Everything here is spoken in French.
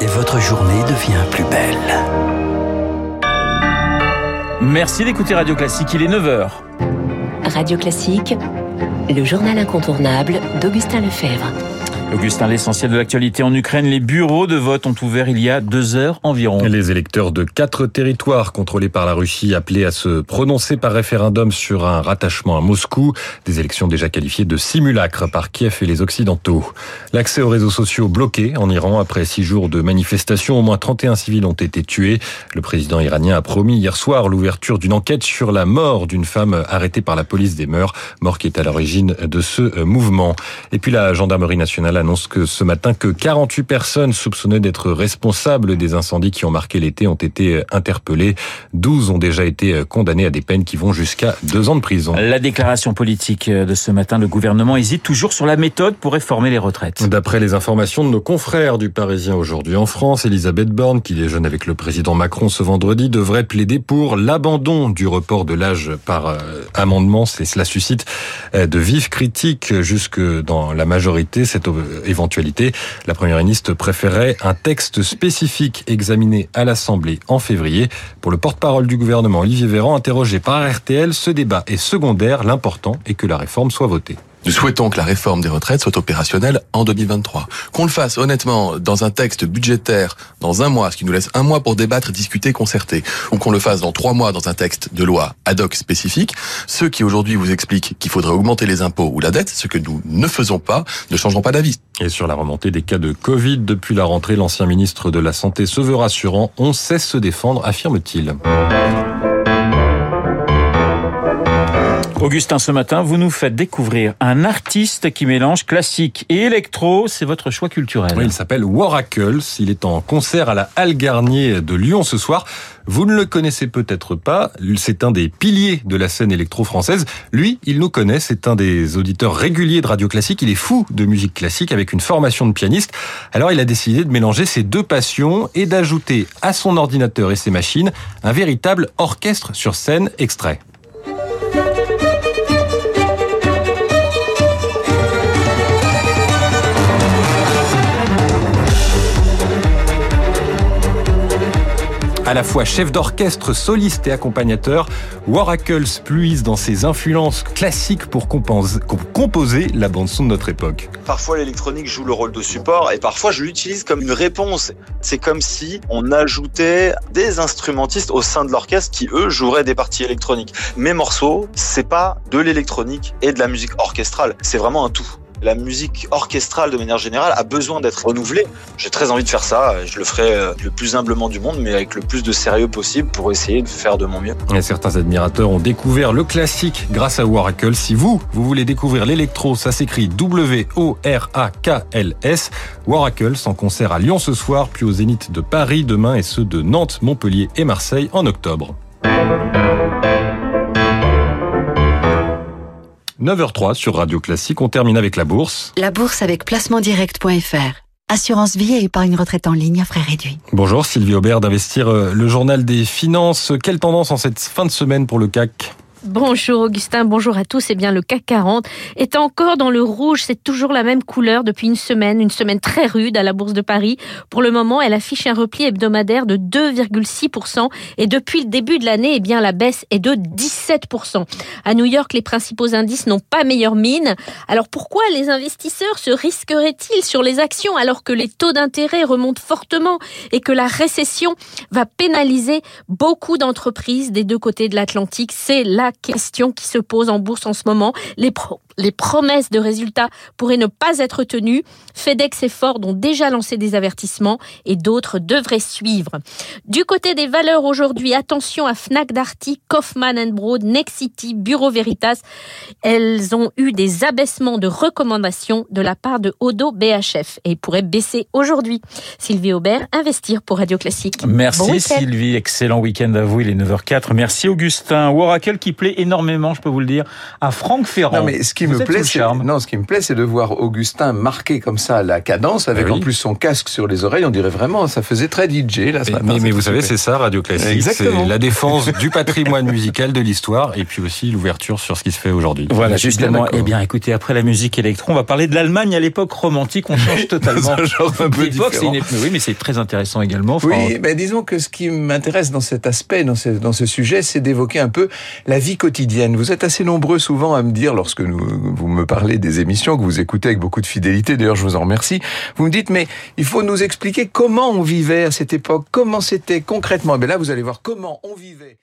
et votre journée devient plus belle. Merci d'écouter Radio Classique, il est 9h. Radio Classique, le journal incontournable d'Augustin Lefebvre. Augustin, l'essentiel de l'actualité en Ukraine, les bureaux de vote ont ouvert il y a deux heures environ. Les électeurs de quatre territoires contrôlés par la Russie appelés à se prononcer par référendum sur un rattachement à Moscou, des élections déjà qualifiées de simulacres par Kiev et les Occidentaux. L'accès aux réseaux sociaux bloqué en Iran après six jours de manifestations, au moins 31 civils ont été tués. Le président iranien a promis hier soir l'ouverture d'une enquête sur la mort d'une femme arrêtée par la police des mœurs, mort qui est à l'origine de ce mouvement. Et puis la gendarmerie nationale annonce que ce matin que 48 personnes soupçonnées d'être responsables des incendies qui ont marqué l'été ont été interpellées. 12 ont déjà été condamnées à des peines qui vont jusqu'à deux ans de prison. La déclaration politique de ce matin, le gouvernement hésite toujours sur la méthode pour réformer les retraites. D'après les informations de nos confrères du Parisien aujourd'hui en France, Elisabeth Borne, qui déjeune avec le président Macron ce vendredi, devrait plaider pour l'abandon du report de l'âge par euh, amendement. Cela suscite euh, de vives critiques jusque dans la majorité. Cette éventualité. La première ministre préférait un texte spécifique examiné à l'Assemblée en février. Pour le porte-parole du gouvernement, Olivier Véran, interrogé par RTL, ce débat est secondaire. L'important est que la réforme soit votée. Nous souhaitons que la réforme des retraites soit opérationnelle en 2023. Qu'on le fasse honnêtement dans un texte budgétaire dans un mois, ce qui nous laisse un mois pour débattre, discuter, concerter, ou qu'on le fasse dans trois mois dans un texte de loi ad hoc spécifique. Ceux qui aujourd'hui vous expliquent qu'il faudrait augmenter les impôts ou la dette, ce que nous ne faisons pas, ne changeront pas d'avis. Et sur la remontée des cas de Covid depuis la rentrée, l'ancien ministre de la Santé se veut rassurant. On sait se défendre, affirme-t-il. Augustin, ce matin, vous nous faites découvrir un artiste qui mélange classique et électro. C'est votre choix culturel. Oui, il s'appelle Waracles. Il est en concert à la Halle Garnier de Lyon ce soir. Vous ne le connaissez peut-être pas. C'est un des piliers de la scène électro-française. Lui, il nous connaît. C'est un des auditeurs réguliers de radio classique. Il est fou de musique classique avec une formation de pianiste. Alors, il a décidé de mélanger ses deux passions et d'ajouter à son ordinateur et ses machines un véritable orchestre sur scène extrait. À la fois chef d'orchestre, soliste et accompagnateur, Waracles puise dans ses influences classiques pour composer la bande-son de notre époque. Parfois l'électronique joue le rôle de support et parfois je l'utilise comme une réponse. C'est comme si on ajoutait des instrumentistes au sein de l'orchestre qui eux joueraient des parties électroniques. Mes morceaux, c'est pas de l'électronique et de la musique orchestrale, c'est vraiment un tout la musique orchestrale de manière générale a besoin d'être renouvelée. J'ai très envie de faire ça. Je le ferai euh, le plus humblement du monde, mais avec le plus de sérieux possible pour essayer de faire de mon mieux. Certains admirateurs ont découvert le classique grâce à Waracles. Si vous, vous voulez découvrir l'électro, ça s'écrit W-O-R-A-K-L-S. Waracles en concert à Lyon ce soir, puis au Zénith de Paris demain et ceux de Nantes, Montpellier et Marseille en octobre. 9h03 sur Radio Classique. On termine avec la bourse. La bourse avec placementdirect.fr. Assurance vie et épargne retraite en ligne à frais réduits. Bonjour Sylvie Aubert d'Investir, euh, le journal des finances. Quelle tendance en cette fin de semaine pour le CAC Bonjour Augustin, bonjour à tous. Eh bien, le CAC 40 est encore dans le rouge. C'est toujours la même couleur depuis une semaine, une semaine très rude à la Bourse de Paris. Pour le moment, elle affiche un repli hebdomadaire de 2,6% et depuis le début de l'année, eh bien, la baisse est de 17%. À New York, les principaux indices n'ont pas meilleure mine. Alors pourquoi les investisseurs se risqueraient-ils sur les actions alors que les taux d'intérêt remontent fortement et que la récession va pénaliser beaucoup d'entreprises des deux côtés de l'Atlantique? Question qui se pose en bourse en ce moment. Les, les promesses de résultats pourraient ne pas être tenues. FedEx et Ford ont déjà lancé des avertissements et d'autres devraient suivre. Du côté des valeurs aujourd'hui, attention à Fnac Darty, Kaufman Broad, Nexity, Bureau Veritas. Elles ont eu des abaissements de recommandations de la part de Odo BHF et pourraient baisser aujourd'hui. Sylvie Aubert, investir pour Radio Classique. Merci Sylvie, excellent week-end à vous, il est 9h04. Merci Augustin. Oracle qui plaît énormément, je peux vous le dire, à Franck Ferrand. Non mais ce qui me plaît, non, ce qui me plaît, c'est de voir Augustin marquer comme ça la cadence, avec oui. en plus son casque sur les oreilles. On dirait vraiment, ça faisait très DJ là ce Mais, matin. mais, mais C'est vous savez, c'est ça, Radio Classique. Exactement. C'est la défense du patrimoine musical, de l'histoire, et puis aussi l'ouverture sur ce qui se fait aujourd'hui. Voilà, justement. Eh bien, écoutez, après la musique électro, on va parler de l'Allemagne à l'époque romantique. On change totalement. Un genre un peu différent. une Oui, mais c'est très intéressant également. Oui, ben disons que ce qui m'intéresse dans cet aspect, dans ce, dans ce sujet, c'est d'évoquer un peu la vie quotidienne. Vous êtes assez nombreux souvent à me dire, lorsque nous, vous me parlez des émissions que vous écoutez avec beaucoup de fidélité, d'ailleurs je vous en remercie, vous me dites, mais il faut nous expliquer comment on vivait à cette époque, comment c'était concrètement? Et bien là, vous allez voir comment on vivait.